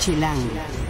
Chilango.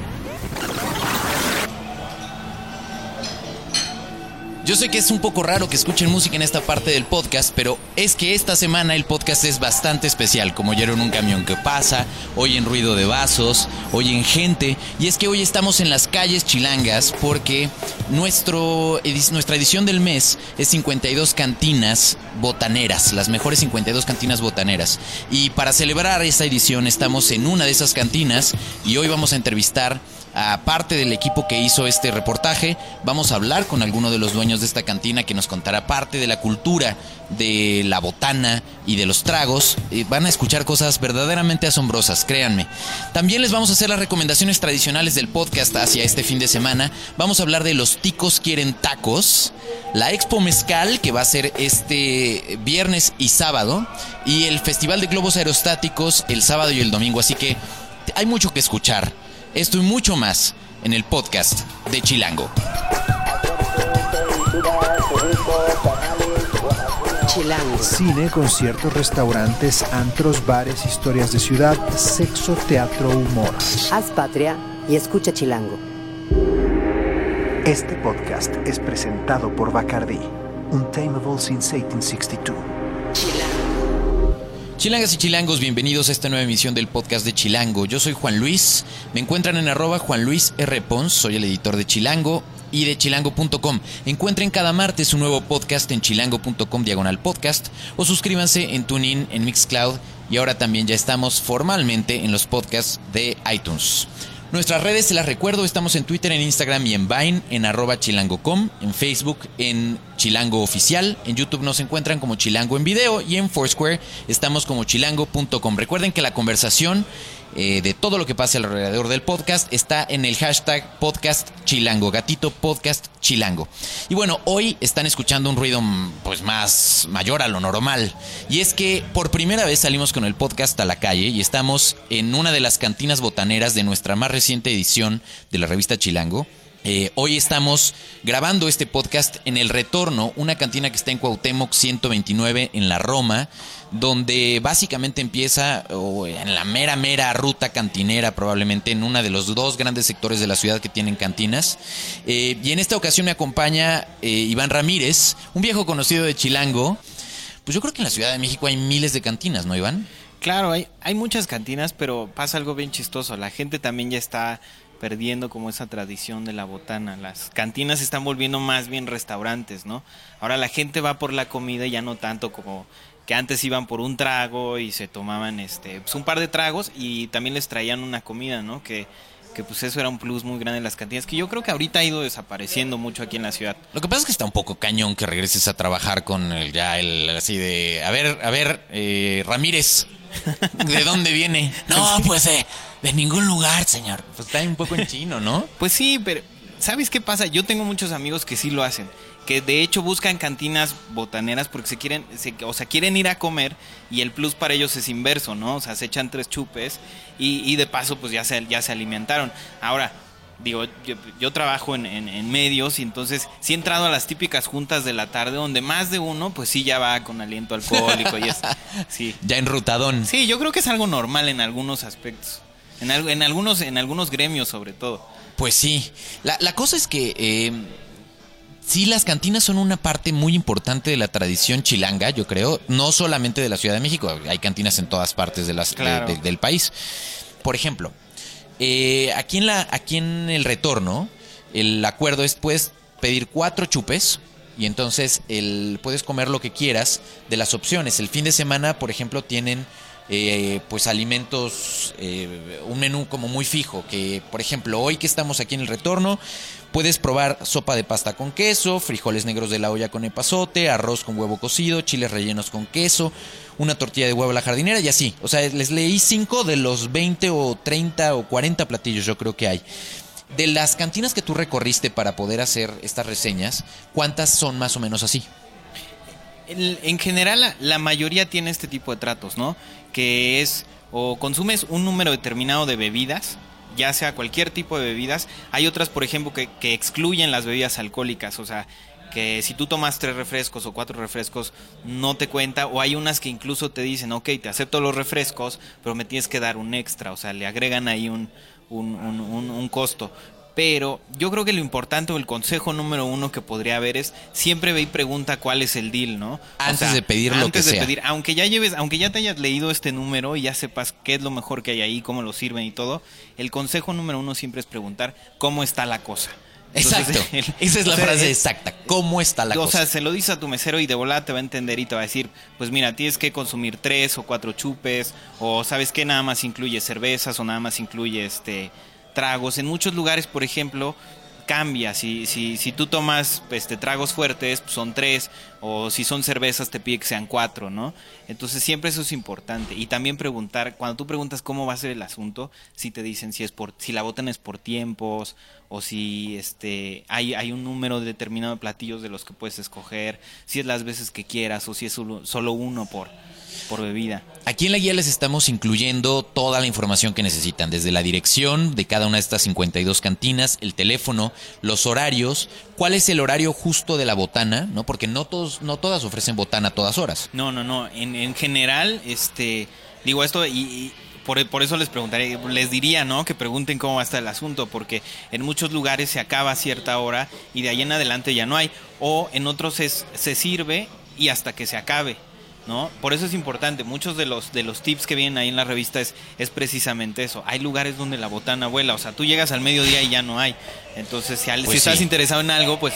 Yo sé que es un poco raro que escuchen música en esta parte del podcast, pero es que esta semana el podcast es bastante especial, como oyeron un camión que pasa, oyen ruido de vasos, oyen gente, y es que hoy estamos en las calles chilangas porque nuestro, nuestra edición del mes es 52 cantinas botaneras, las mejores 52 cantinas botaneras. Y para celebrar esta edición estamos en una de esas cantinas y hoy vamos a entrevistar a parte del equipo que hizo este reportaje. Vamos a hablar con alguno de los dueños de esta cantina que nos contará parte de la cultura de la botana y de los tragos. van a escuchar cosas verdaderamente asombrosas, créanme. También les vamos a hacer las recomendaciones tradicionales del podcast hacia este fin de semana. Vamos a hablar de los ticos quieren tacos, la Expo Mezcal que va a ser este viernes y sábado y el Festival de Globos Aerostáticos el sábado y el domingo. Así que hay mucho que escuchar. Esto y mucho más en el podcast de Chilango. Chilango. Cine, conciertos, restaurantes, antros, bares, historias de ciudad, sexo, teatro, humor. Haz patria y escucha Chilango. Este podcast es presentado por Bacardi, Untamable since 1862. Chilangas y chilangos, bienvenidos a esta nueva emisión del podcast de Chilango. Yo soy Juan Luis, me encuentran en arroba Juan Luis R. Pons, soy el editor de Chilango y de chilango.com. Encuentren cada martes un nuevo podcast en chilango.com diagonal podcast o suscríbanse en TuneIn, en Mixcloud y ahora también ya estamos formalmente en los podcasts de iTunes. Nuestras redes, se las recuerdo, estamos en Twitter, en Instagram y en Vine, en arroba chilango.com, en Facebook, en Chilango Oficial, en YouTube nos encuentran como Chilango en video y en Foursquare estamos como chilango.com. Recuerden que la conversación eh, de todo lo que pasa alrededor del podcast está en el hashtag podcast chilango, gatito podcast chilango. Y bueno, hoy están escuchando un ruido mm, pues más mayor a lo normal. Y es que por primera vez salimos con el podcast a la calle y estamos en una de las cantinas botaneras de nuestra más reciente edición de la revista Chilango. Eh, hoy estamos grabando este podcast en El Retorno, una cantina que está en Cuauhtémoc 129 en la Roma, donde básicamente empieza en la mera mera ruta cantinera, probablemente en uno de los dos grandes sectores de la ciudad que tienen cantinas. Eh, y en esta ocasión me acompaña eh, Iván Ramírez, un viejo conocido de Chilango. Pues yo creo que en la Ciudad de México hay miles de cantinas, ¿no, Iván? Claro, hay, hay muchas cantinas, pero pasa algo bien chistoso. La gente también ya está perdiendo como esa tradición de la botana. Las cantinas se están volviendo más bien restaurantes, ¿no? Ahora la gente va por la comida y ya no tanto como que antes iban por un trago y se tomaban este pues un par de tragos y también les traían una comida, ¿no? Que que pues eso era un plus muy grande en las cantinas, que yo creo que ahorita ha ido desapareciendo mucho aquí en la ciudad. Lo que pasa es que está un poco cañón que regreses a trabajar con el, ya el así de, a ver, a ver, eh, Ramírez, ¿de dónde viene? No, pues eh, de ningún lugar, señor. Pues está un poco en chino, ¿no? Pues sí, pero ¿sabes qué pasa? Yo tengo muchos amigos que sí lo hacen, que de hecho buscan cantinas botaneras porque se quieren, o sea, quieren ir a comer y el plus para ellos es inverso, ¿no? O sea, se echan tres chupes y, de paso pues ya se, ya se alimentaron. Ahora, digo, yo, trabajo en, medios y entonces sí he entrado a las típicas juntas de la tarde donde más de uno pues sí ya va con aliento alcohólico y es, sí. Ya enrutadón. Sí, yo creo que es algo normal en algunos aspectos. En, en, algunos, en algunos gremios sobre todo. Pues sí. La, la cosa es que eh, sí, las cantinas son una parte muy importante de la tradición chilanga, yo creo. No solamente de la Ciudad de México, hay cantinas en todas partes de las, del país. Por ejemplo, eh, aquí, en la, aquí en el retorno, el acuerdo es puedes pedir cuatro chupes y entonces el, puedes comer lo que quieras de las opciones. El fin de semana, por ejemplo, tienen eh, pues alimentos, eh, un menú como muy fijo, que por ejemplo hoy que estamos aquí en el retorno, puedes probar sopa de pasta con queso, frijoles negros de la olla con epazote, arroz con huevo cocido, chiles rellenos con queso, una tortilla de huevo a la jardinera y así. O sea, les leí cinco de los 20 o 30 o 40 platillos yo creo que hay. De las cantinas que tú recorriste para poder hacer estas reseñas, ¿cuántas son más o menos así? en general la, mayoría tiene este tipo de tratos, ¿no? Que es o consumes un número determinado de bebidas, ya sea cualquier tipo de bebidas. Hay otras, por ejemplo, que, que excluyen las bebidas alcohólicas, o sea, que si tú tomas tres refrescos o cuatro refrescos no te cuenta o hay unas que incluso te dicen ok te acepto los refrescos pero me tienes que dar un extra o sea le agregan ahí un, un, un- un- un costo. Pero yo creo que lo importante o el consejo número uno que podría haber es siempre ve y pregunta cuál es el deal, ¿no? O Antes de pedir lo antes que de sea. pedir, aunque ya lleves, aunque ya te hayas leído este número y ya sepas qué es lo mejor que hay ahí, cómo lo sirven y todo, el consejo número uno siempre es preguntar cómo está la cosa. Entonces, Exacto. el- Esa es la o sea, frase el- exacta. ¿Cómo está la o cosa? sea, se lo dices a tu mesero y de volada te va a entender y te va a decir, pues mira, tienes que consumir tres o cuatro chupes, o sabes que nada más incluye cervezas o nada más incluye este tragos. En muchos lugares, por ejemplo, cambia. Si, si, si tú tomas este, tragos fuertes, pues, son tres, o si son cervezas, te pide que sean cuatro, ¿no? Entonces siempre eso es importante. Y también preguntar, cuando tú preguntas cómo va a ser el asunto, si te dicen si es por, si la votan es por tiempos, o si este hay, hay un número determinado de platillos de los que puedes escoger, si es las veces que quieras, o si es solo, solo uno por, por bebida. Aquí en la guía les estamos incluyendo toda la información que necesitan, desde la dirección de cada una de estas 52 cantinas, el teléfono, los horarios, cuál es el horario justo de la botana, ¿no? Porque no todos, no todas ofrecen botana a todas horas. No, no, no. En, en general, este, digo esto y, y por, por eso les preguntaré, les diría, ¿no? Que pregunten cómo va a estar el asunto, porque en muchos lugares se acaba a cierta hora y de ahí en adelante ya no hay. O en otros es, se sirve y hasta que se acabe. ¿No? Por eso es importante, muchos de los de los tips que vienen ahí en la revista es, es precisamente eso. Hay lugares donde la botana vuela, o sea, tú llegas al mediodía y ya no hay. Entonces, si, al- Pues si estás interesado en algo, pues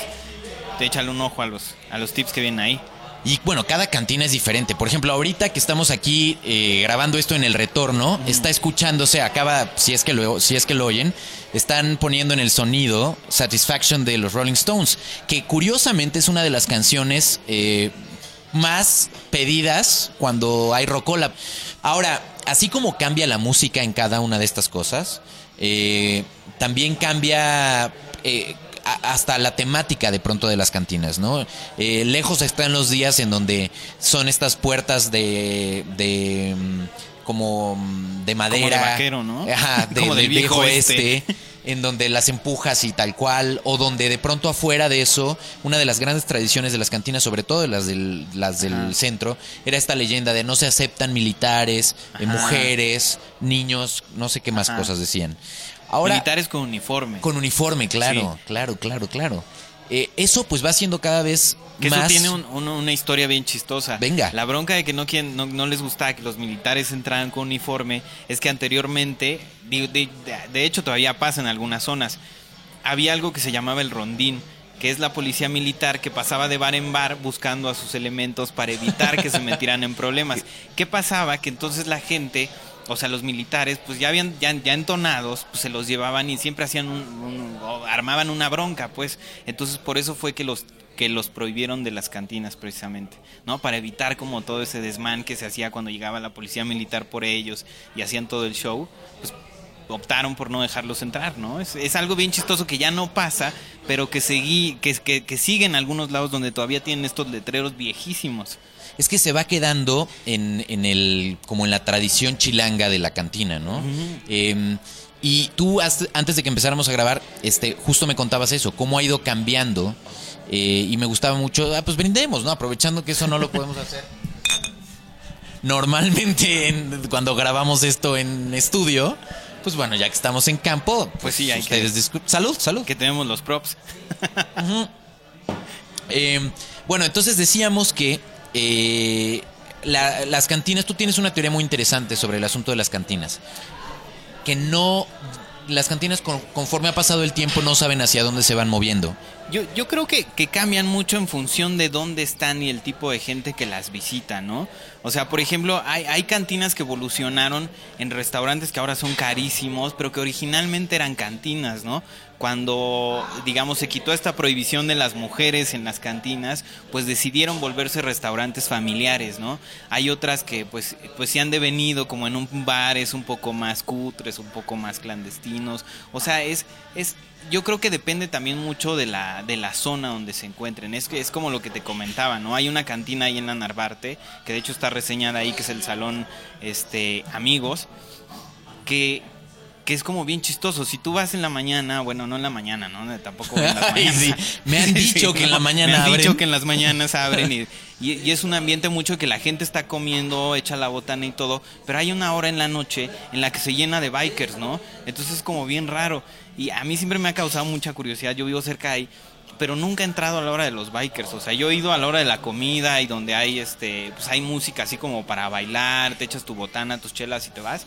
te échale un ojo a los a los tips que vienen ahí. Y bueno, cada cantina es diferente. Por ejemplo, ahorita que estamos aquí eh, grabando esto en el retorno, está escuchándose, acaba, si es que lo, si es que lo oyen, están poniendo en el sonido Satisfaction de los Rolling Stones, que curiosamente es una de las canciones eh, más pedidas cuando hay rocola. Ahora, así como cambia la música en cada una de estas cosas, eh, también cambia eh, hasta la temática de pronto de las cantinas, ¿no? Eh, lejos están los días en donde son estas puertas de, de mm, como mm, de madera, vaquero, ¿no? Ajá, de- Como del viejo viejo oeste, oeste. en donde las empujas y tal cual, o donde de pronto afuera de eso, una de las grandes tradiciones de las cantinas, sobre todo de las del, las del Ajá. centro, era esta leyenda de no se aceptan militares, eh, mujeres, niños, no sé qué más Ajá. cosas decían. Ahora, Militares con uniforme. con uniforme, claro, claro, claro, claro. Eh, eso pues va siendo cada vez que más... eso tiene un- un- una historia bien chistosa. Venga. La bronca de que no, quieren, no, no les gustaba que los militares entraran con uniforme es que anteriormente, de- de hecho todavía pasa en algunas zonas, había algo que se llamaba el rondín que es la policía militar que pasaba de bar en bar buscando a sus elementos para evitar que se metieran en problemas. ¿Qué pasaba? Que entonces la gente, o sea, los militares, pues ya habían, ya, entonados, pues se los llevaban y siempre hacían un, armaban una bronca, pues. Entonces por eso fue que los que los prohibieron de las cantinas precisamente, ¿no? Para evitar como todo ese desmán que se hacía cuando llegaba la policía militar por ellos y hacían todo el show, pues optaron por no dejarlos entrar, ¿no? Es, es algo bien chistoso que ya no pasa, pero que, seguí, que, que, que sigue en algunos lados donde todavía tienen estos letreros viejísimos. Es que se va quedando en, en el, como en la tradición chilanga de la cantina, ¿no? Eh, y tú, has- antes de que empezáramos a grabar, este, justo me contabas eso, cómo ha ido cambiando. eh, y me gustaba mucho, ah, pues brindemos, ¿no? Aprovechando que eso no lo podemos hacer. Normalmente en- cuando grabamos esto en estudio, pues bueno, ya que estamos en campo, pues, Pues sí, hay que- ustedes discu- Salud, salud. Que tenemos los props. Eh, bueno, entonces decíamos que eh, la- las cantinas, tú tienes una teoría muy interesante sobre el asunto de las cantinas. Que no, las cantinas con- conforme ha pasado el tiempo no saben hacia dónde se van moviendo. Yo, yo creo que, cambian mucho en función de dónde están y el tipo de gente que las visita, ¿no? O sea, por ejemplo, hay cantinas que evolucionaron en restaurantes que ahora son carísimos, pero que originalmente eran cantinas, ¿no? Cuando, digamos, se quitó esta prohibición de las mujeres en las cantinas, pues decidieron volverse restaurantes familiares, ¿no? Hay otras que, pues, pues sí han devenido como en un bar, es un poco más cutres, un poco más clandestinos. O sea, es, es yo creo que depende también mucho de la, de la zona donde se encuentren. Es es como lo que te comentaba, ¿no? Hay una cantina ahí en la Narvarte, que de hecho está reseñada ahí, que es el salón este, Amigos, que que es como bien chistoso. Si tú vas en la mañana, bueno, no en la mañana, ¿no? Tampoco en las mañanas. sí. Me han dicho que en la mañana Me han abren. dicho que en las mañanas abren y, y- y es un ambiente mucho que la gente está comiendo, echa la botana y todo, pero hay una hora en la noche en la que se llena de bikers, ¿no? Entonces es como bien raro. Y a mí siempre me ha causado mucha curiosidad. Yo vivo cerca de ahí. Pero nunca he entrado a la hora de los bikers. O sea, yo he ido a la hora de la comida y donde hay este, pues hay música así como para bailar, te echas tu botana, tus chelas y te vas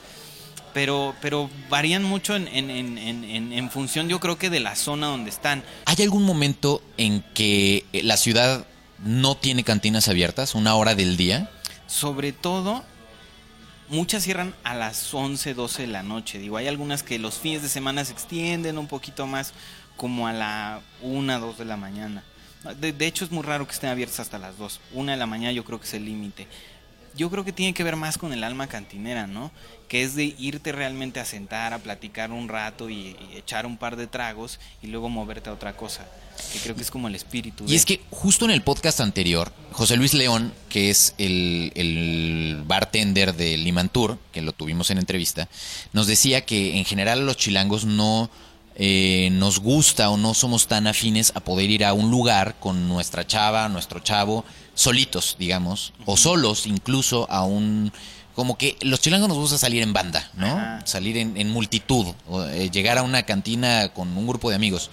pero, pero varían mucho en, en, en, en- en- en función, yo creo que de la zona donde están. ¿Hay algún momento en que eh, la ciudad no tiene cantinas abiertas, una hora del día? Sobre todo, muchas cierran a las 11, 12 de la noche. Digo, hay algunas que los fines de semana se extienden un poquito más, como a la 1, 2 de la mañana. De, de hecho, es muy raro que estén abiertas hasta las 2. Una de la mañana yo creo que es el límite. Yo creo que tiene que ver más con el alma cantinera, ¿no? Que es de irte realmente a sentar, a platicar un rato y, y echar un par de tragos y luego moverte a otra cosa. Que creo que es como el espíritu. Y de- es que justo en el podcast anterior, José Luis León, que es el, el bartender de Limantur, que lo tuvimos en entrevista, nos decía que en general los chilangos no eh, nos gusta o no somos tan afines a poder ir a un lugar con nuestra chava, nuestro chavo, solitos, digamos, o solos incluso a un... Como que los chilangos nos gusta salir en banda, ¿no? Ajá. Salir en, en multitud, o, eh, llegar a una cantina con un grupo de amigos.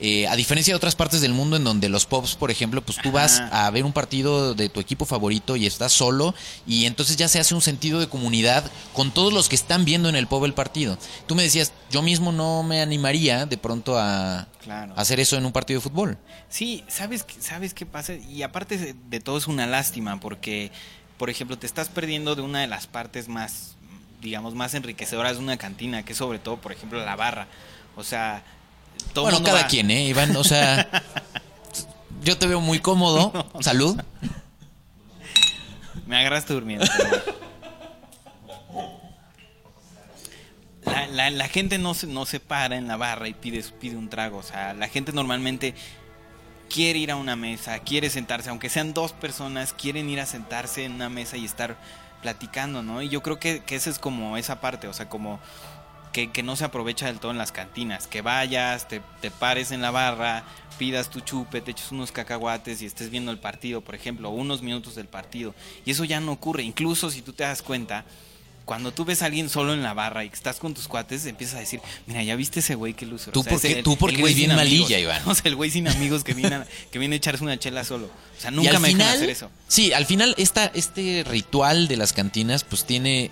Eh, a diferencia de otras partes del mundo en donde los pops, por ejemplo, pues tú Ajá. vas a ver un partido de tu equipo favorito y estás solo y entonces ya se hace un sentido de comunidad con todos los que están viendo en el pub el partido. Tú me decías, yo mismo no me animaría de pronto a, Claro. hacer eso en un partido de fútbol. Sí, ¿sabes, ¿sabes qué pasa? Y aparte de, de todo es una lástima porque, por ejemplo, te estás perdiendo de una de las partes más, digamos, más enriquecedoras de una cantina, que es sobre todo, por ejemplo, la barra. O sea, todo bueno, cada va- quien, ¿eh, Iván? O sea, yo te veo muy cómodo. Salud. Me agarraste durmiendo. perdón. La, la- la gente no se, no se para en la barra y pide, pide un trago. O sea, la gente normalmente quiere ir a una mesa, quiere sentarse, aunque sean dos personas, quieren ir a sentarse en una mesa y estar platicando, ¿no? Y yo creo que, que esa es como esa parte, o sea, como que, que no se aprovecha del todo en las cantinas, que vayas, te, te pares en la barra, pidas tu chupe, te eches unos cacahuates y estés viendo el partido, por ejemplo, unos minutos del partido. Y eso ya no ocurre, incluso si tú te das cuenta, cuando tú ves a alguien solo en la barra y que estás con tus cuates, empiezas a decir, mira, ya viste ese güey que luce. Tú porque- tú porque eres bien malilla, Iván. O sea, el güey sin amigos que viene a, que viene a echarse una chela solo. O sea, nunca me dejan final, hacer eso. Sí, al final esta, este ritual de las cantinas pues tiene,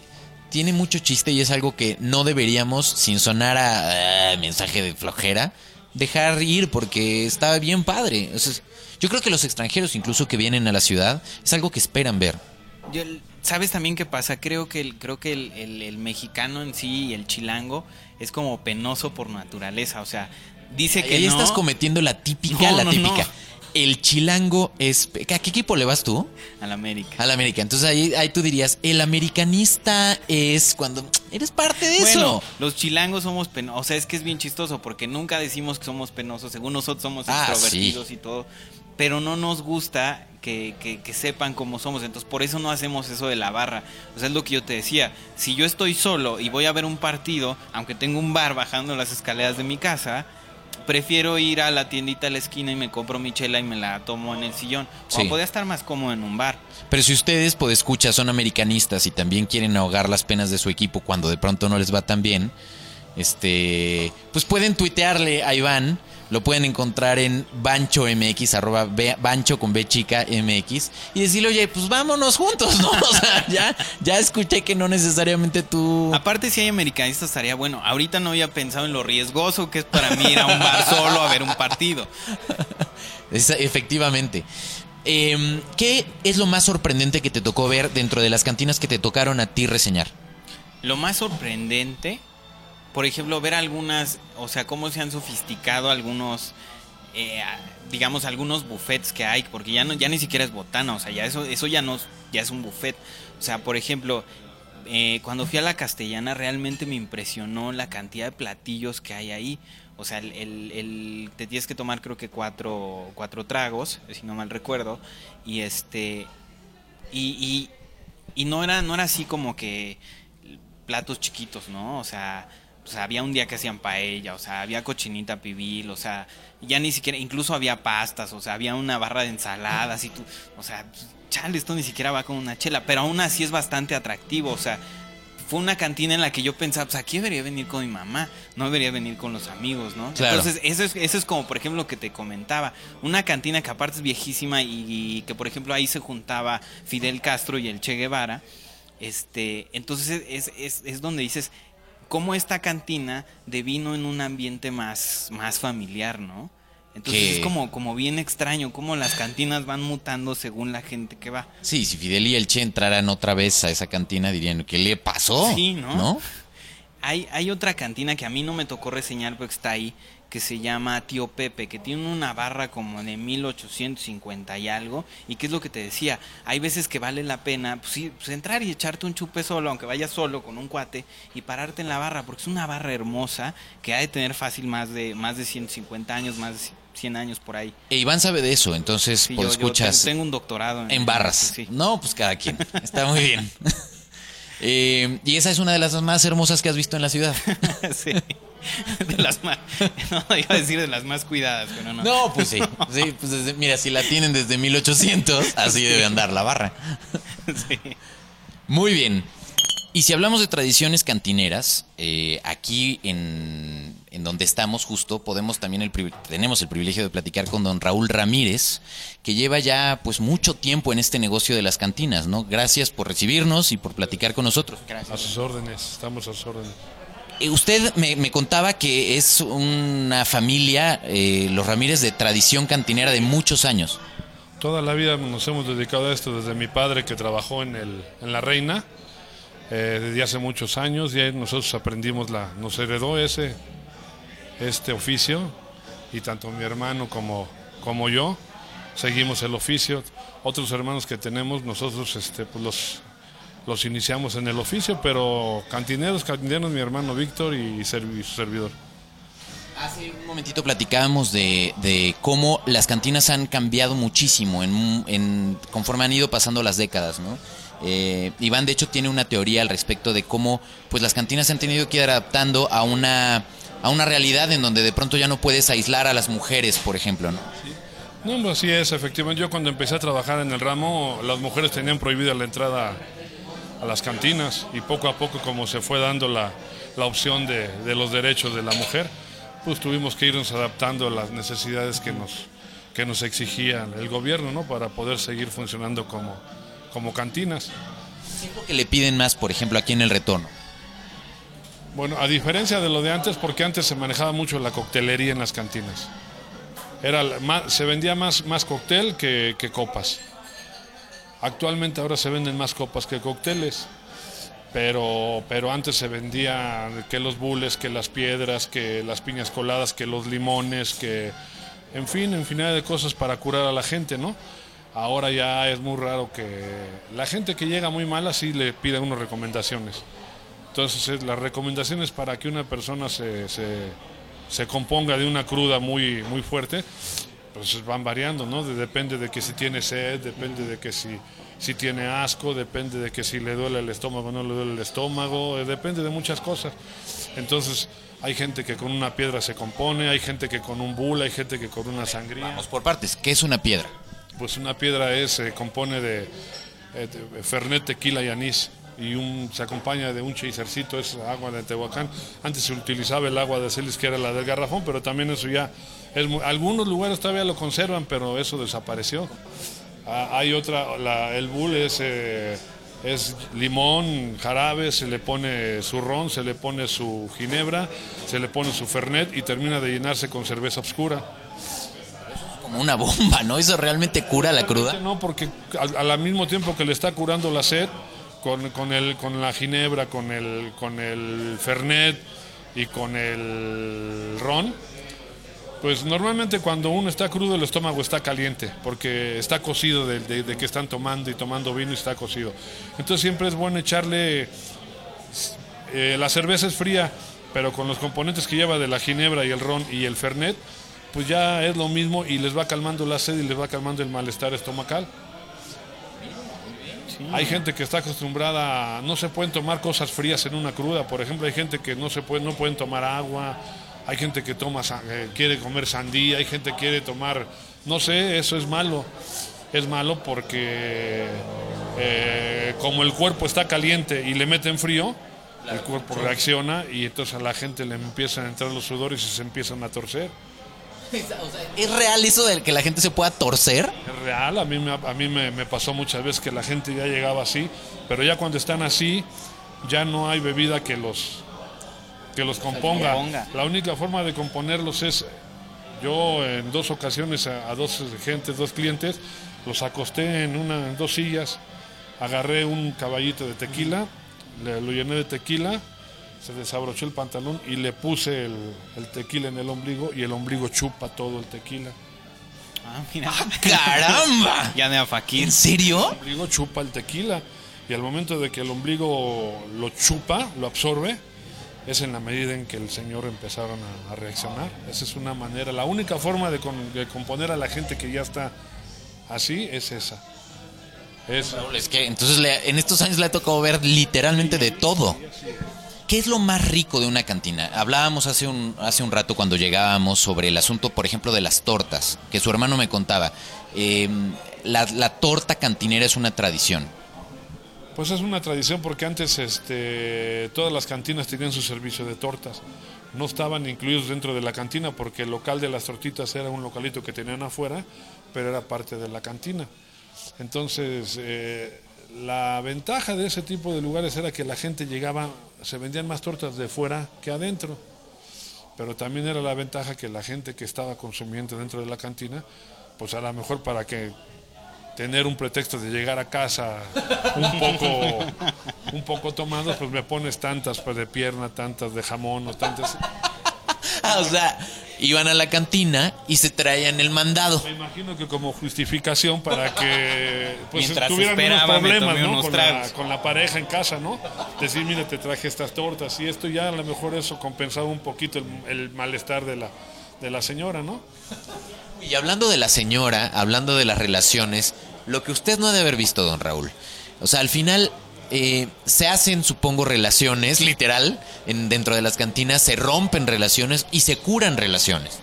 tiene mucho chiste y es algo que no deberíamos, sin sonar a ah, mensaje de flojera, dejar ir porque está bien padre. O sea, yo creo que los extranjeros incluso que vienen a la ciudad es algo que esperan ver. Yo, ¿Sabes también qué pasa? Creo que, el, creo que el, el- el mexicano en sí y el chilango es como penoso por naturaleza. O sea, dice que Ahí no. estás cometiendo la típica, No, la no, típica. El chilango es... ¿A qué equipo le vas tú? Al América. Al América. Entonces ahí, ahí tú dirías, el americanista es cuando eres parte de Bueno, eso. los chilangos somos penosos. O sea, es que es bien chistoso porque nunca decimos que somos penosos. Según nosotros somos Ah, extrovertidos y todo. Pero no nos gusta que, que- que sepan cómo somos. Entonces, por eso no hacemos eso de la barra. O sea, es lo que yo te decía. Si yo estoy solo y voy a ver un partido, aunque tengo un bar bajando las escaleras de mi casa, prefiero ir a la tiendita a la esquina y me compro mi chela y me la tomo en el sillón. Sí. O podría estar más cómodo en un bar. Pero si ustedes, pues escucha, son americanistas y también quieren ahogar las penas de su equipo cuando de pronto no les va tan bien, este, pues pueden tuitearle a Iván. Lo pueden encontrar en Bancho MX, arroba Bancho con B chica MX, y decirle, oye, pues vámonos juntos, ¿no? O sea, ya, ya escuché que no necesariamente tú. Aparte, si hay americanistas, estaría bueno. Ahorita no había pensado en lo riesgoso que es para mí ir a un bar solo a ver un partido. Es- efectivamente. Em, ¿Qué es lo más sorprendente que te tocó ver dentro de las cantinas que te tocaron a ti reseñar? Lo más sorprendente, por ejemplo, ver algunas, o sea, cómo se han sofisticado algunos, eh, digamos, algunos buffets que hay, porque ya no, ya ni siquiera es botana, o sea, ya eso, eso ya no, ya es un buffet. O sea, por ejemplo, eh, cuando fui a la castellana realmente me impresionó la cantidad de platillos que hay ahí. O sea, el, el- el- te tienes que tomar creo que cuatro, cuatro tragos, si no mal recuerdo, y este, y, y, y no era, no era así como que platos chiquitos, ¿no? O sea, o sea, había un día que hacían paella, o sea, había cochinita pibil, o sea, ya ni siquiera, incluso había pastas, o sea, había una barra de ensaladas y tú, o sea, chale, esto ni siquiera va con una chela, pero aún así es bastante atractivo, o sea, fue una cantina en la que yo pensaba, pues aquí debería venir con mi mamá, no debería venir con los amigos, ¿no? Claro. Entonces, eso es, eso es como, por ejemplo, lo que te comentaba, una cantina que aparte es viejísima y, y que, por ejemplo, ahí se juntaba Fidel Castro y el Che Guevara, este, entonces es, es, es donde dices, cómo esta cantina devino en un ambiente más, más familiar, ¿no? Entonces es como, como bien extraño cómo las cantinas van mutando según la gente que va. Sí, si Fidel y el Che entraran otra vez a esa cantina dirían, ¿qué le pasó? Sí, ¿no? ¿No? Hay, hay otra cantina que a mí no me tocó reseñar porque está ahí, que se llama Tío Pepe, que tiene una barra como de 1850 y algo, y que es lo que te decía, hay veces que vale la pena pues, sí, pues, entrar y echarte un chupe solo, aunque vayas solo con un cuate, y pararte en la barra, porque es una barra hermosa que ha de tener fácil más de, más de 150 años, más de 100 años por ahí. E Iván sabe de eso, entonces Sí, pues yo- yo escuchas tengo, tengo un doctorado en barras. Sí. No, pues cada quien. Está muy bien. Eh, y esa es una de las más hermosas que has visto en la ciudad. Sí. De las más, no, iba a decir de las más cuidadas, pero no. No, pues sí. Sí, pues desde- mira, si la tienen desde 1800, así debe andar la barra. Sí. Muy bien. Y si hablamos de tradiciones cantineras, eh, aquí en, en donde estamos justo, podemos también el, tenemos el privilegio de platicar con don Raúl Ramírez, que lleva ya pues mucho tiempo en este negocio de las cantinas, ¿no? Gracias por recibirnos y por platicar con nosotros. A sus órdenes, estamos a sus órdenes. Eh, usted me, me contaba que es una familia, eh, los Ramírez, de tradición cantinera de muchos años. Toda la vida nos hemos dedicado a esto, desde mi padre que trabajó en, el, en La Reina, eh, desde hace muchos años, y ahí nosotros aprendimos, la, nos heredó ese, este oficio, y tanto mi hermano como, como yo seguimos el oficio. Otros hermanos que tenemos, nosotros este, pues los, los iniciamos en el oficio, pero cantineros, cantineros, mi hermano Víctor y, su servidor. Hace un momentito platicábamos de, de cómo las cantinas han cambiado muchísimo en, en- conforme han ido pasando las décadas, ¿no? Eh, Iván, de hecho, tiene una teoría al respecto de cómo pues las cantinas se han tenido que ir adaptando a una, a una realidad en donde de pronto ya no puedes aislar a las mujeres, por ejemplo, ¿no? No, pues así es, efectivamente. Yo cuando empecé a trabajar en el ramo, las mujeres tenían prohibida la entrada a las cantinas y poco a poco como se fue dando la, la opción de, de los derechos de la mujer, pues tuvimos que irnos adaptando a las necesidades que nos, que nos exigía el gobierno, ¿no? Para poder seguir funcionando como, como cantinas. que le piden más, por ejemplo, aquí en el retorno. Bueno, a diferencia de lo de antes, porque antes se manejaba mucho la coctelería en las cantinas. Era se vendía más, más cóctel que, que copas. Actualmente ahora se venden más copas que cócteles. Pero, pero antes se vendía que los bules, que las piedras, que las piñas coladas, que los limones, que en fin, infinidad de cosas para curar a la gente, ¿no? Ahora ya es muy raro que la gente que llega muy mala sí le pide unas recomendaciones. Entonces, es- las recomendaciones para que una persona se, se, se componga de una cruda muy, muy fuerte, pues van variando, ¿no? De- depende de que si tiene sed, depende de que si, si tiene asco, depende de que si le duele el estómago o no le duele el estómago, eh, depende de muchas cosas. Entonces, hay gente que con una piedra se compone, hay gente que con un bula, hay gente que con una sangría. Vamos por partes. ¿Qué es una piedra? Pues una piedra es, se compone de, eh, de fernet, tequila y anís. Y un, se acompaña de un chasercito, es agua de Tehuacán. Antes se utilizaba el agua de Celis, que era la del garrafón, pero también eso ya. Es, algunos lugares todavía lo conservan, pero eso desapareció. Ah, hay otra, la- el bull es, eh, es limón, jarabe, se le pone su ron, se le pone su ginebra, se le pone su fernet y termina de llenarse con cerveza oscura. Como una bomba, ¿no? ¿Eso realmente cura la cruda? No, porque al, al mismo tiempo que le está curando la sed, con, el, con la ginebra, con el, con el fernet y con el ron, pues normalmente cuando uno está crudo el estómago está caliente, porque está cocido de que están tomando y tomando vino y está cocido. Entonces siempre es bueno echarle, eh, la cerveza es fría, pero con los componentes que lleva de la ginebra y el ron y el fernet, pues ya es lo mismo y les va calmando la sed y les va calmando el malestar estomacal. Hay gente que está acostumbrada, a- no se pueden tomar cosas frías en una cruda. Por ejemplo, hay gente que no se puede, no pueden tomar agua. Hay gente que toma, eh, quiere comer sandía. Hay gente que quiere tomar, no sé, eso es malo. Es malo porque eh, como el cuerpo está caliente y le meten frío, el cuerpo reacciona y entonces a la gente le empiezan a entrar los sudores y se empiezan a torcer. ¿Es real eso de que la gente se pueda torcer? Es real, a mí, me, a mí me, me pasó muchas veces que la gente ya llegaba así, pero ya cuando están así, ya no hay bebida que los, que los componga. componga. La única forma de componerlos es, yo en dos ocasiones a, a dos gentes, dos clientes, los acosté en, una, en dos sillas, agarré un caballito de tequila, le, lo llené de tequila, se desabrochó el pantalón y le puse el, el tequila en el ombligo y el ombligo chupa todo el tequila. Ah, mira. ¡Caramba! ya de Afaquín. ¿En serio? El ombligo chupa el tequila y al momento de que el ombligo lo chupa, lo absorbe, es en la medida en que el señor empezaron a, a reaccionar. Esa es una manera, la única forma de, con- de componer a la gente que ya está así es esa. Es, Es que entonces le- en estos años le ha tocado ver literalmente de todo. ¿Qué es lo más rico de una cantina? Hablábamos hace un, hace un rato cuando llegábamos sobre el asunto, por ejemplo, de las tortas, que su hermano me contaba. La, la torta cantinera es una tradición. Pues es una tradición porque antes este, todas las cantinas tenían su servicio de tortas. No estaban incluidos dentro de la cantina porque el local de las tortitas era un localito que tenían afuera, pero era parte de la cantina. Entonces, eh, la ventaja de ese tipo de lugares era que la gente llegaba, se vendían más tortas de fuera que adentro. Pero también era la ventaja que la gente que estaba consumiendo dentro de la cantina, pues a lo mejor para que tener un pretexto de llegar a casa un poco un poco tomado, pues me pones tantas pues, de pierna, tantas de jamón o tantas. O sea, iban a la cantina y se traían el mandado. Me imagino que como justificación para que pues Mientras tuvieran unos problemas ¿no? unos con, la, con la pareja en casa, ¿no? Decir, mira, te traje estas tortas y esto ya a lo mejor eso compensaba un poquito el, el malestar de la, de la señora, ¿no? Y hablando de la señora, hablando de las relaciones, lo que usted no ha de haber visto, don Raúl. O sea, al final eh, se hacen, supongo, relaciones, literal, en, dentro de las cantinas, se rompen relaciones y se curan relaciones.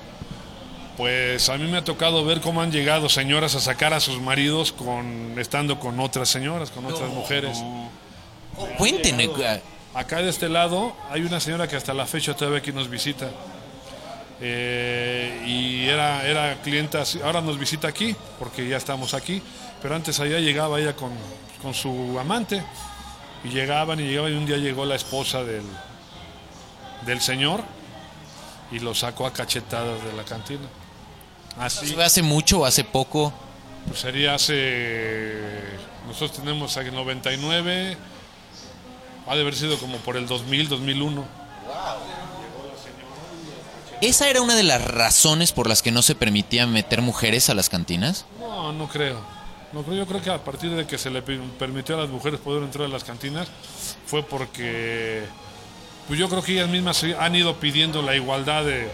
Pues a mí me ha tocado ver cómo han llegado señoras a sacar a sus maridos con estando con otras señoras, con otras mujeres. Cuéntenme. eh, Acá de este lado hay una señora que hasta la fecha todavía aquí nos visita. Eh, y era, era clienta, ahora nos visita aquí, porque ya estamos aquí, pero antes allá llegaba ella con, con su amante. Y llegaban y llegaban y un día llegó la esposa del, del señor y lo sacó a cachetadas de la cantina. Así. ¿Fue hace mucho o hace poco? Pues sería hace. Nosotros tenemos aquí 99. Ha de haber sido como por el 2000, 2001. ¿Esa era una de las razones por las que no se permitía meter mujeres a las cantinas? No, no creo. No creo. Yo creo que a partir de que se le per- permitió a las mujeres poder entrar a las cantinas fue porque. Pues yo creo que ellas mismas han ido pidiendo la igualdad de,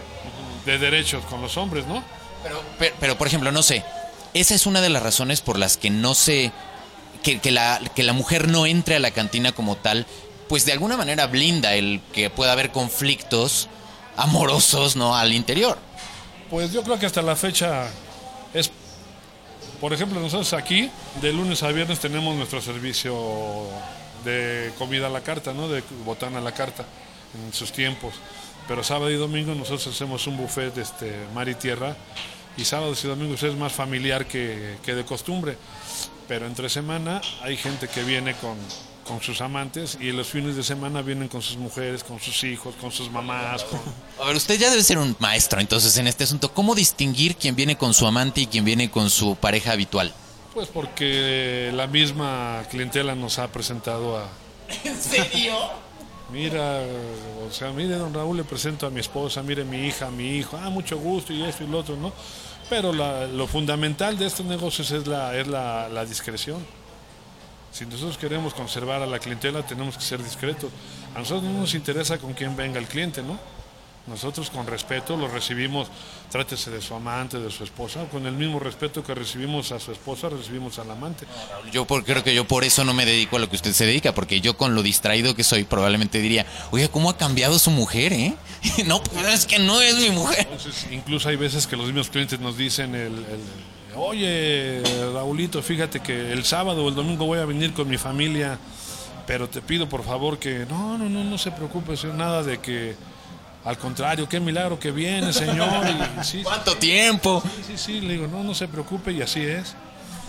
de derechos con los hombres, ¿no? Pero, pero, pero, por ejemplo, no sé. Esa es una de las razones por las que no se. Que, que la, que la mujer no entre a la cantina como tal, pues de alguna manera blinda el que pueda haber conflictos amorosos, ¿no? Al interior. Pues yo creo que hasta la fecha es, por ejemplo, nosotros aquí de lunes a viernes tenemos nuestro servicio de comida a la carta, ¿no? De botana a la carta en sus tiempos. Pero sábado y domingo nosotros hacemos un buffet de este, mar y tierra y sábados y domingos es más familiar que, que de costumbre. Pero entre semana hay gente que viene con, con sus amantes y los fines de semana vienen con sus mujeres, con sus hijos, con sus mamás, con, A ver, usted ya debe ser un maestro entonces en este asunto. ¿Cómo distinguir quién viene con su amante y quién viene con su pareja habitual? Pues porque la misma clientela nos ha presentado a... ¿En serio? Mira, o sea, mire, don Raúl, le presento a mi esposa, mire mi hija, a mi hijo, ah, mucho gusto y esto y lo otro, ¿no? Pero la- lo fundamental de estos negocios es, la, es la, la discreción. Si nosotros queremos conservar a la clientela, tenemos que ser discretos. A nosotros no nos interesa con quién venga el cliente, ¿no? Nosotros con respeto lo recibimos, trátese de su amante, de su esposa, con el mismo respeto que recibimos a su esposa, recibimos al amante. Yo por- creo que yo por eso no me dedico a lo que usted se dedica, porque yo con lo distraído que soy probablemente diría, oye, ¿cómo ha cambiado su mujer, eh? no, pues es que no es mi mujer. Entonces, incluso hay veces que los mismos clientes nos dicen, el, el- oye, Raulito, fíjate que el sábado o el domingo voy a venir con mi familia, pero te pido por favor que no, no, no, no se preocupe, señor, nada de que, al contrario, qué milagro que viene, señor. Y, sí, ¿Cuánto tiempo? sí, sí, le digo, no, no se preocupe y así es.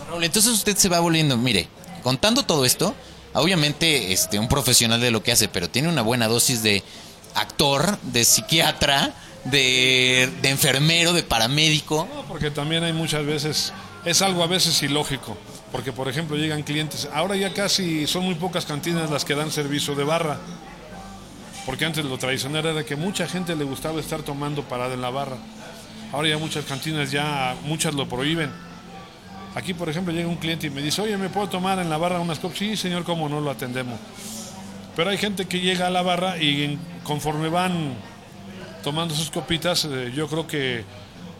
Raúl, entonces usted se va volviendo, mire, contando todo esto, obviamente este un profesional de lo que hace, pero tiene una buena dosis de actor, de psiquiatra, de, de enfermero, de paramédico. No, porque también hay muchas veces, es algo a veces ilógico, porque por ejemplo llegan clientes, ahora ya casi son muy pocas cantinas las que dan servicio de barra, porque antes lo tradicional era que mucha gente le gustaba estar tomando parada en la barra, ahora ya muchas cantinas ya, muchas lo prohíben. Aquí, por ejemplo, llega un cliente y me dice, oye, ¿me puedo tomar en la barra unas copas? Sí, señor, ¿cómo no lo atendemos? Pero hay gente que llega a la barra y conforme van tomando sus copitas, eh, yo creo que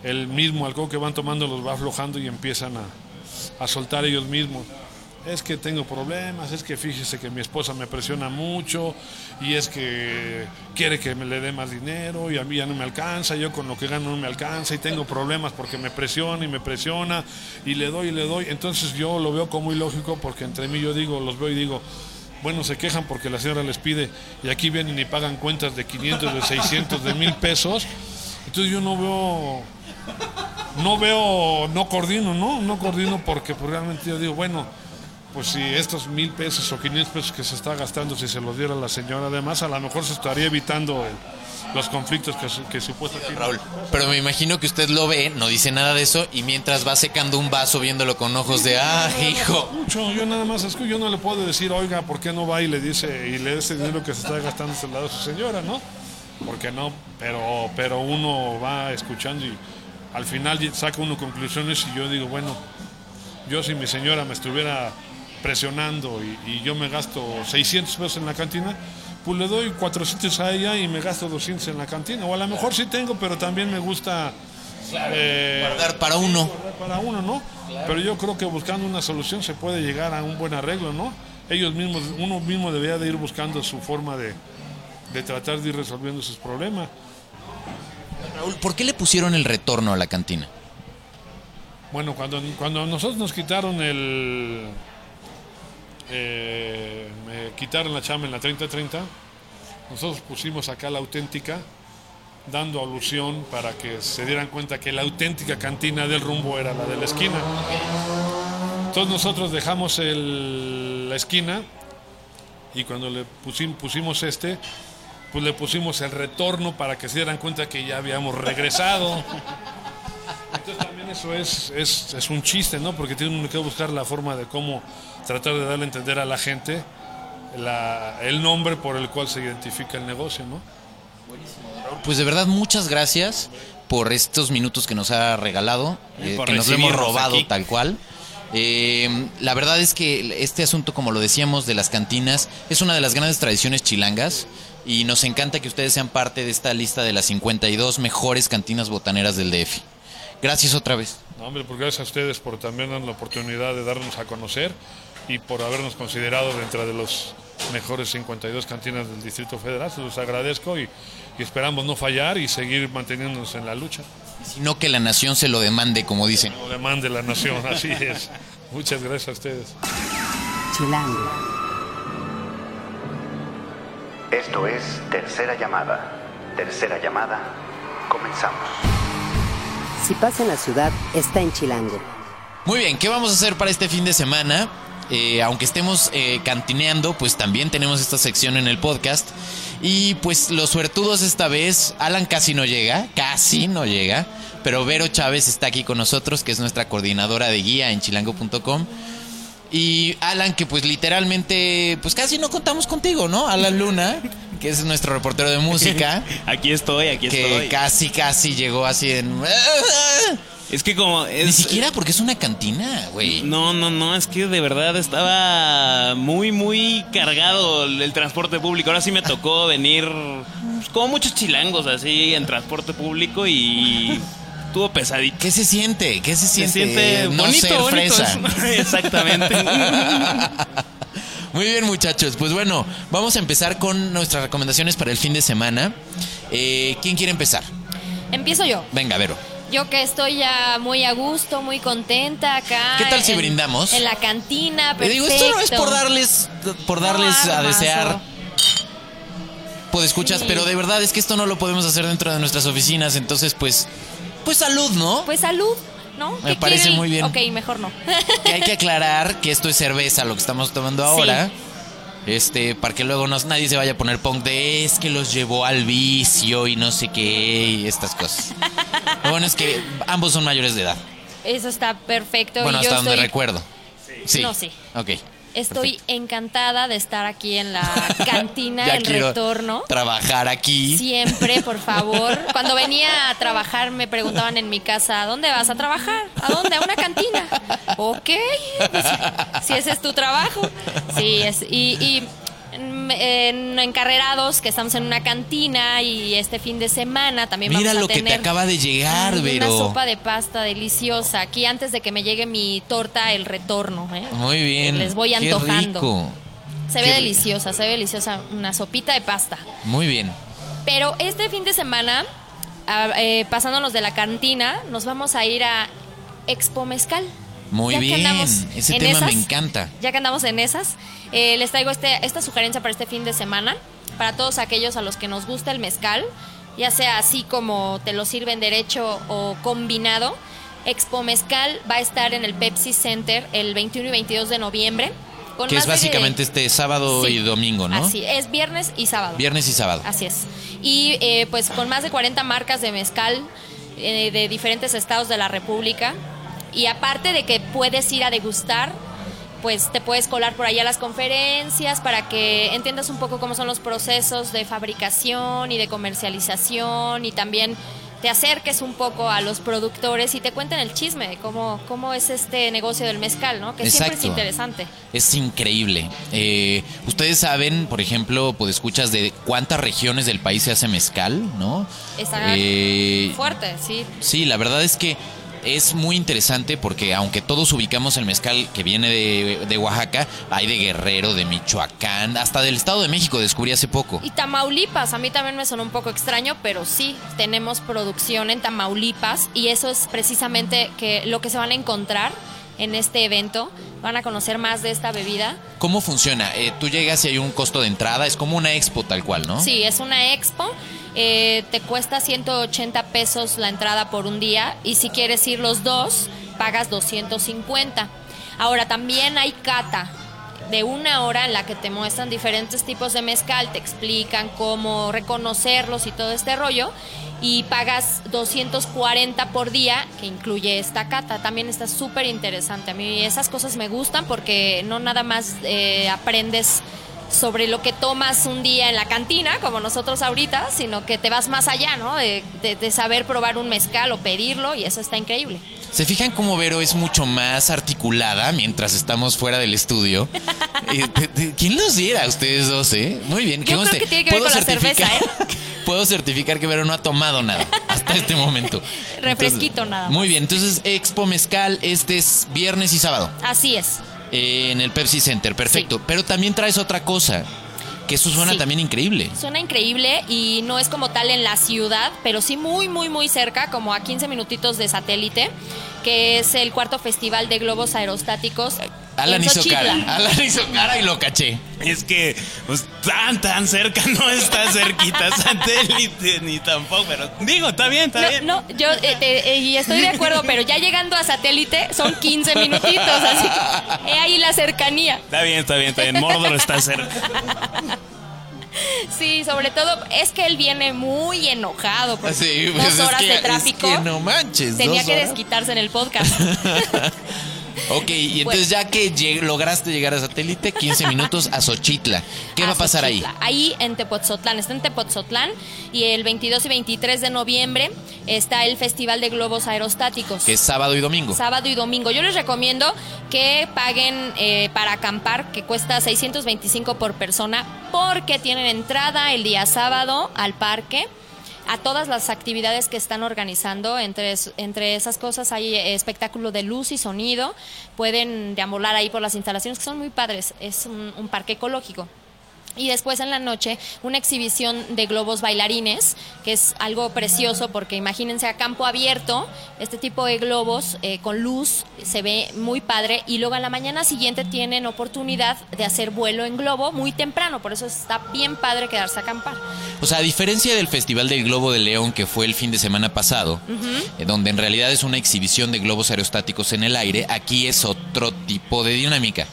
el mismo alcohol que van tomando los va aflojando y empiezan a, a soltar ellos mismos. Es que tengo problemas, es que fíjese que mi esposa me presiona mucho y es que quiere que me le dé más dinero y a mí ya no me alcanza, yo con lo que gano no me alcanza y tengo problemas porque me presiona y me presiona y le doy y le doy. Entonces yo lo veo como ilógico porque entre mí yo digo, los veo y digo, bueno, se quejan porque la señora les pide y aquí vienen y pagan cuentas de 500, de 600, de mil pesos. Entonces yo no veo, no veo, no coordino, ¿no? No coordino porque pues, realmente yo digo, bueno, pues si estos mil pesos o 500 pesos que se está gastando, si se los diera la señora, además a lo mejor se estaría evitando el- los conflictos que, que supuestamente... Raúl, pero me imagino que usted lo ve, no dice nada de eso y mientras va secando un vaso viéndolo con ojos de, ah, hijo. Mucho, yo nada más escucho, yo no le puedo decir, oiga, ¿por qué no va y le dice y le da ese dinero que se está gastando al lado de su señora, no? Porque no, pero, pero uno va escuchando y al final saca uno conclusiones y yo digo, bueno, yo si mi señora me estuviera presionando y, y yo me gasto 600 pesos en la cantina, pues le doy 400 a ella y me gasto 200 en la cantina. O a lo mejor sí tengo, pero también me gusta... eh, Guardar para uno. para uno, ¿no? Pero yo creo que buscando una solución se puede llegar a un buen arreglo, ¿no? Ellos mismos, uno mismo debería de ir buscando su forma de, de tratar de ir resolviendo sus problemas. Raúl, ¿por qué le pusieron el retorno a la cantina? Bueno, cuando, cuando nosotros nos quitaron el... eh, me quitaron la chamba en la 3030, nosotros pusimos acá la auténtica, dando alusión para que se dieran cuenta que la auténtica cantina del rumbo era la de la esquina. Entonces nosotros dejamos la esquina y cuando le pusim- pusimos este, pues le pusimos el retorno para que se dieran cuenta que ya habíamos regresado. Entonces también eso es, es, es un chiste, ¿no? Porque tiene uno que buscar la forma de cómo tratar de darle a entender a la gente la- el nombre por el cual se identifica el negocio, ¿no? Pues de verdad, muchas gracias por estos minutos que nos ha regalado, eh, que nos lo hemos robado aquí. tal cual. Eh, la verdad es que este asunto, como lo decíamos, de las cantinas, es una de las grandes tradiciones chilangas y nos encanta que ustedes sean parte de esta lista de las 52 mejores cantinas botaneras del DF. Gracias otra vez. No, hombre, pues gracias a ustedes por también darnos la oportunidad de darnos a conocer y por habernos considerado dentro de los mejores 52 cantinas del Distrito Federal. Se los agradezco y, y esperamos no fallar y seguir manteniéndonos en la lucha. Sino que la nación se lo demande, como dicen. Lo demande la nación, así es. Muchas gracias a ustedes. Chilango. Esto es Tercera Llamada. Tercera Llamada. Comenzamos. Si pasa en la ciudad, está en Chilango. Muy bien, ¿qué vamos a hacer para este fin de semana? Eh, aunque estemos eh, cantineando, pues también tenemos esta sección en el podcast. Y pues los suertudos esta vez, Alan casi no llega, casi no llega, pero Vero Chávez está aquí con nosotros, que es nuestra coordinadora de guía en chilango.com. Y Alan, que pues literalmente, pues casi no contamos contigo, ¿no? Alan Luna, que es nuestro reportero de música, Aquí estoy, aquí que estoy. casi, casi llegó así en... Es que como es... Ni siquiera porque es una cantina, güey. No, no, no, es que de verdad estaba muy, muy cargado el, el transporte público. Ahora sí me tocó venir pues, como muchos chilangos así en transporte público y estuvo pesadito. ¿Qué se siente? ¿Qué se Se siente? siente no bonito, ser bonito. fresa. Exactamente. Muy bien, muchachos. Pues bueno, vamos a empezar con nuestras recomendaciones para el fin de semana. Eh, ¿Quién quiere empezar? Empiezo yo. Venga, Vero. Yo que estoy ya muy a gusto, muy contenta acá. ¿Qué tal si en- brindamos? En la cantina, Le perfecto. digo, esto no es por darles, por darles No, a desear. Pues escuchas, Sí. pero de verdad es que esto no lo podemos hacer dentro de nuestras oficinas, entonces pues, pues salud, ¿no? Pues salud, ¿no? Me ¿Qué parece quiere muy bien. Ok, mejor no. Que hay que aclarar que esto es cerveza, lo que estamos tomando ahora. Este, para que luego nos, nadie se vaya a poner punk de es que los llevó al vicio y no sé qué y estas cosas. Lo bueno es que ambos son mayores de edad. Eso está perfecto. bueno, yo hasta donde estoy, recuerdo. Sí. No, sí. Ok. Estoy perfecto. encantada de estar aquí en la cantina quiero retorno. Trabajar aquí. Siempre, por favor. Cuando venía a trabajar me preguntaban en mi casa, ¿a dónde vas a trabajar? ¿A dónde? A una cantina. Ok, pues, si ese es tu trabajo. Sí, es, y, y en, en encarrerados que estamos en una cantina y este fin de semana también Mira vamos a lo que te acaba de llegar, Vero. Una sopa de pasta deliciosa. Aquí antes de que me llegue mi torta, el retorno. ¿eh? Muy bien. Les voy Qué antojando. rico. Se Qué ve rico. deliciosa, se ve deliciosa. Una sopita de pasta. Muy bien. Pero este fin de semana, ah, eh, pasándonos de la cantina, nos vamos a ir a Expo Mezcal. Muy Ya bien. Ese tema me encanta. Ya que andamos en esas, eh, les traigo este, esta sugerencia para este fin de semana, para todos aquellos a los que nos gusta el mezcal, ya sea así como te lo sirven derecho o combinado. Expo Mezcal va a estar en el Pepsi Center el 21 y 22 de noviembre. con Que es de- básicamente este sábado Sí. y domingo, ¿no? Así, es viernes y sábado. Viernes y sábado. Así es. Y eh, pues con más de 40 marcas de mezcal eh, de diferentes estados de la República. Y aparte de que puedes ir a degustar, pues te puedes colar por ahí a las conferencias para que entiendas un poco cómo son los procesos de fabricación y de comercialización y también te acerques un poco a los productores y te cuenten el chisme de cómo, cómo es este negocio del mezcal, ¿no? Que siempre es interesante. Es increíble. Eh, Ustedes saben, por ejemplo, pues escuchas de cuántas regiones del país se hace mezcal, ¿no? Está Eh, fuerte, sí. Sí, la verdad es que es muy interesante porque aunque todos ubicamos el mezcal que viene de, de Oaxaca, hay de Guerrero, de Michoacán, hasta del Estado de México descubrí hace poco. Y Tamaulipas, a mí también me sonó un poco extraño, pero sí, tenemos producción en Tamaulipas y eso es precisamente que lo que se van a encontrar en este evento. Van a conocer más de esta bebida. ¿Cómo funciona? Eh, tú llegas y hay un costo de entrada, es como una expo tal cual, ¿no? Sí, es una expo. Eh, te cuesta 180 pesos la entrada por un día y si quieres ir los dos, pagas 250. Ahora, también hay cata de una hora en la que te muestran diferentes tipos de mezcal, te explican cómo reconocerlos y todo este rollo. Y pagas 240 por día, que incluye esta cata. También está súper interesante. A mí esas cosas me gustan porque no nada más eh, aprendes sobre lo que tomas un día en la cantina, como nosotros ahorita, sino que te vas más allá, ¿no? De, de- de saber probar un mezcal o pedirlo y eso está increíble. ¿Se fijan cómo Vero es mucho más articulada mientras estamos fuera del estudio? Eh, ¿Quién los diera a ustedes dos, eh? Muy bien. Yo creo que tiene que ver puedo con la cerveza, certificar- Puedo certificar que Vero no ha tomado nada hasta este momento. Refresquito Entonces, nada más. Muy bien, entonces Expo Mezcal, este es viernes y sábado Así es. Eh, en el Pepsi Center, perfecto. Pero también traes otra cosa, que eso suena Sí. también increíble. Suena increíble y no es como tal en la ciudad, pero sí muy, muy, muy cerca, como a 15 minutitos de satélite, que es el cuarto festival de globos aerostáticos. Alan hizo cara, Alan hizo cara y lo caché. Es que pues, tan, tan cerca no está cerquita satélite ni tampoco, pero digo, está bien, está bien. No, yo eh, te- eh, y estoy de acuerdo, pero ya llegando a satélite son 15 minutitos, así que he ahí la cercanía. Está bien, está bien, está bien. Mordor está cerca. Sí, sobre todo es que él viene muy enojado por Sí, dos pues es horas que- de es tráfico. que no manches. Tenía dos que desquitarse en el podcast. Ok, y entonces ya que lleg- lograste llegar a satélite, 15 minutos a Xochitla. ¿Qué va a pasar ahí? Xochitla. Ahí en Tepoztlán, está en Tepoztlán y el 22 y 23 de noviembre está el Festival de Globos Aerostáticos. Que es sábado y domingo. Sábado y domingo. Yo les recomiendo que paguen eh, para acampar, que cuesta 625 por persona, porque tienen entrada el día sábado al parque. A todas las actividades que están organizando, entre, entre esas cosas hay eh, espectáculo de luz y sonido, pueden deambular ahí por las instalaciones que son muy padres, es un- un parque ecológico. Y después en la noche una exhibición de globos bailarines, que es algo precioso porque imagínense a campo abierto, este tipo de globos eh, con luz, se ve muy padre. Y luego a la mañana siguiente tienen oportunidad de hacer vuelo en globo muy temprano, por eso está bien padre quedarse a acampar. O sea, a diferencia del Festival del Globo de León que fue el fin de semana pasado, eh, donde en realidad es una exhibición de globos aerostáticos en el aire, aquí es otro tipo de dinámica.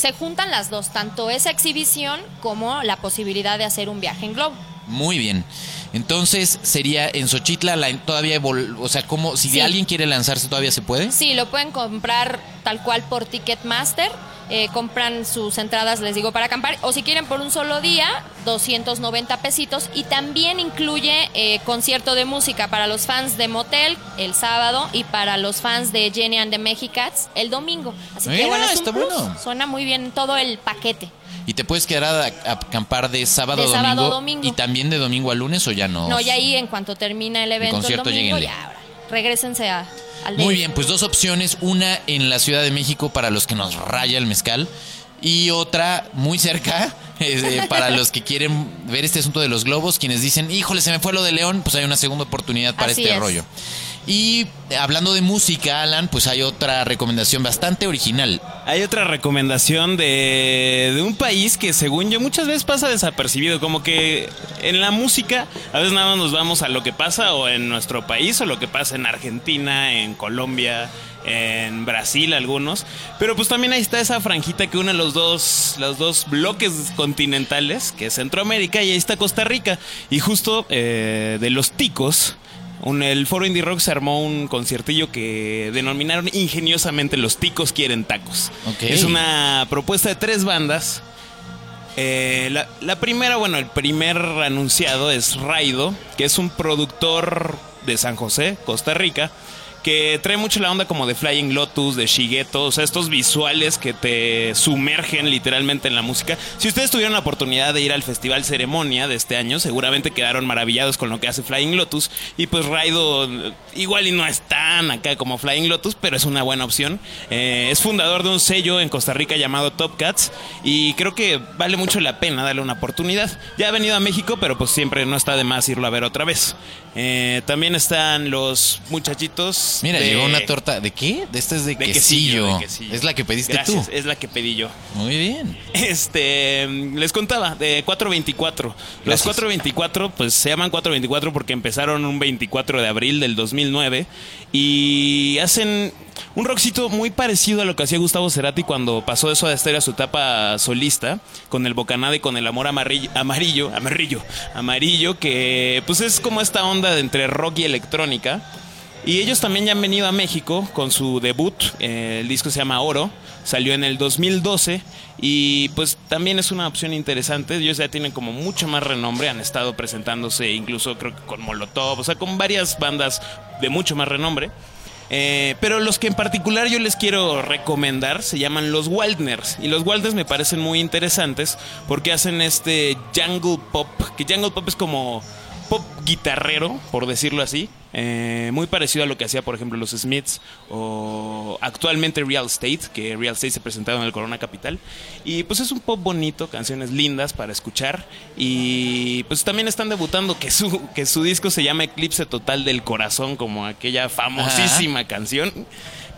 Se juntan las dos, tanto esa exhibición como la posibilidad de hacer un viaje en globo. Muy bien. Entonces sería en Xochitla la, todavía, o sea, como si Sí. alguien quiere lanzarse todavía se puede. Sí, lo pueden comprar tal cual por Ticketmaster. Eh, compran sus entradas, les digo, para acampar. O si quieren por un solo día, 290 pesitos. Y también incluye eh, concierto de música para los fans de Motel el sábado y para los fans de Jenny and the Mexicats el domingo. Así Mira, que bueno, es un está plus. bueno. Suena muy bien todo el paquete. Y te puedes quedar a, a acampar de sábado, De a domingo, sábado domingo. y también de domingo a lunes o ya no. No, ya ahí en cuanto termina el evento el, concierto, domingo, lléguenle. ya ahora. Regrésense a, Muy bien, pues dos opciones, una en la Ciudad de México para los que nos raya el mezcal y otra muy cerca eh, para los que quieren ver este asunto de los globos, quienes dicen, híjole, se me fue lo de León, pues hay una segunda oportunidad para Así este es. rollo. Y hablando de música, Alan, pues hay otra recomendación bastante original. Hay otra recomendación de, de un país que según yo muchas veces pasa desapercibido, como que en la música a veces nada más nos vamos a lo que pasa o en nuestro país o lo que pasa en Argentina, en Colombia, en Brasil algunos, pero pues también ahí está esa franjita que une los dos, los dos bloques continentales, que es Centroamérica y ahí está Costa Rica, y justo eh, de los ticos. Un- el foro Indie Rock se armó un conciertillo que denominaron ingeniosamente Los Ticos Quieren Tacos. Es una propuesta de tres bandas. Eh, la, la primera, bueno, el primer anunciado es Raido, que es un productor de San José, Costa Rica, que trae mucho la onda como de Flying Lotus, de Shigeto, o sea, estos visuales que te sumergen literalmente en la música. Si ustedes tuvieron la oportunidad de ir al Festival Ceremonia de este año, seguramente quedaron maravillados con lo que hace Flying Lotus. Y pues Raido igual y no es tan acá como Flying Lotus, pero es una buena opción. Eh, es fundador de un sello en Costa Rica llamado Top Cats y creo que vale mucho la pena darle una oportunidad. Ya ha venido a México, pero pues siempre no está de más irlo a ver otra vez. Eh, también están los muchachitos. Mira, de- llegó una torta. ¿De qué? De esta es de, de quesillo. de quesillo. Es la que pediste Gracias, tú. Es la que pedí yo. Muy bien. Este, les contaba de 424. Los Gracias. 424 pues se llaman 424 porque empezaron un 24 de abril del 2009 y hacen un rockcito muy parecido a lo que hacía Gustavo Cerati cuando pasó eso de Estéreo a su etapa solista con el Bocanada y con el Amor Amarillo, amarillo, amarillo, amarillo que pues es como esta onda de entre rock y electrónica. Y ellos también ya han venido a México con su debut. eh, el disco se llama Oro. Salió en el 2012. Y pues también es una opción interesante. Ellos ya tienen como mucho más renombre. Han estado presentándose incluso creo que con Molotov. O sea, con varias bandas de mucho más renombre. Eh, pero los que en particular yo les quiero recomendar se llaman los Wildners. Y los Wildners me parecen muy interesantes porque hacen este jungle pop. Que jungle pop es como pop guitarrero, por decirlo así. Eh, muy parecido a lo que hacía, por ejemplo, los Smiths o actualmente Real Estate, que Real Estate se presentaron en el Corona Capital. Y pues es un pop bonito, canciones lindas para escuchar. Y pues también están debutando que su, que su disco se llama Eclipse Total del Corazón, como aquella famosísima canción.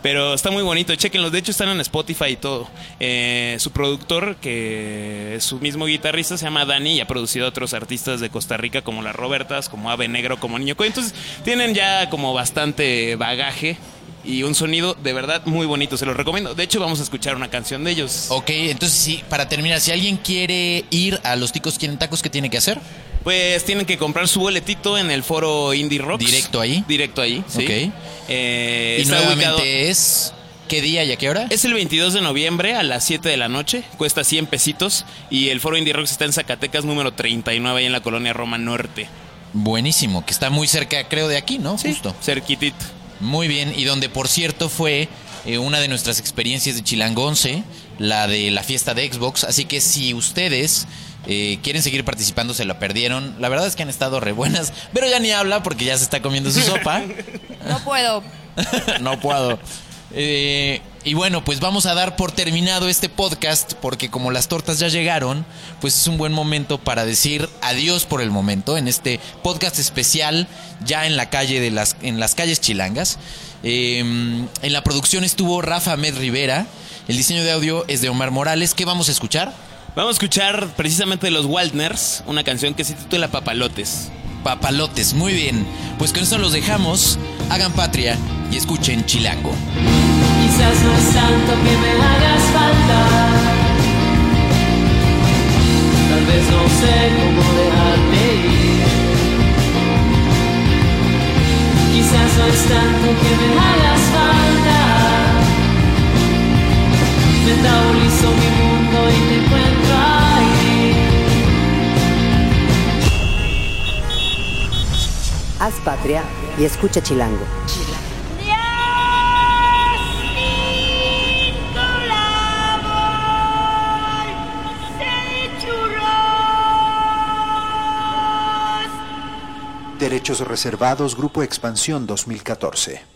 Pero está muy bonito, chequenlos. De hecho, están en Spotify y todo. Eh, su productor, que es su mismo guitarrista, se llama Dani y ha producido a otros artistas de Costa Rica, como Las Robertas, como Ave Negro, como Niño Coy. Entonces, tienen ya como bastante bagaje y un sonido de verdad muy bonito. Se los recomiendo. De hecho, vamos a escuchar una canción de ellos. Ok, entonces sí, para terminar, si alguien quiere ir a los ticos quieren tacos, ¿qué tiene que hacer? Pues tienen que comprar su boletito en el foro Indie Rocks. ¿Directo ahí? Directo ahí, sí. Eh, y nuevamente ubicado- es... ¿Qué día y a qué hora? Es el 22 de noviembre a las 7 de la noche, cuesta 100 pesitos y el foro Indie Rocks está en Zacatecas número 39 ahí en la colonia Roma Norte. Buenísimo, que está muy cerca, creo, de aquí, ¿no? Justo. Cerquitito. Muy bien, y donde por cierto fue eh, una de nuestras experiencias de Chilango 11, la de la fiesta de Xbox, así que si ustedes eh, quieren seguir participando, se la perdieron, la verdad es que han estado re buenas, pero ya ni habla porque ya se está comiendo su sopa. No puedo. no puedo. Eh, y bueno, pues vamos a dar por terminado este podcast porque como las tortas ya llegaron, pues es un buen momento para decir adiós por el momento en este podcast especial ya en la calle de las en las calles chilangas. Eh, en la producción estuvo Rafa Med Rivera. El diseño de audio es de Omar Morales. ¿Qué vamos a escuchar? Vamos a escuchar precisamente de los Waldners, una canción que se titula Papalotes. Papalotes, muy bien. Pues con eso los dejamos. Hagan patria y escuchen Chilango. Quizás no es tanto que me hagas falta. Tal vez no sé cómo dejarte ir. Quizás no es tanto que me hagas falta. Metabolizo mi mundo y te encuentro ahí. Haz patria y escucha Chilango. Derechos reservados, Grupo Expansión 2014.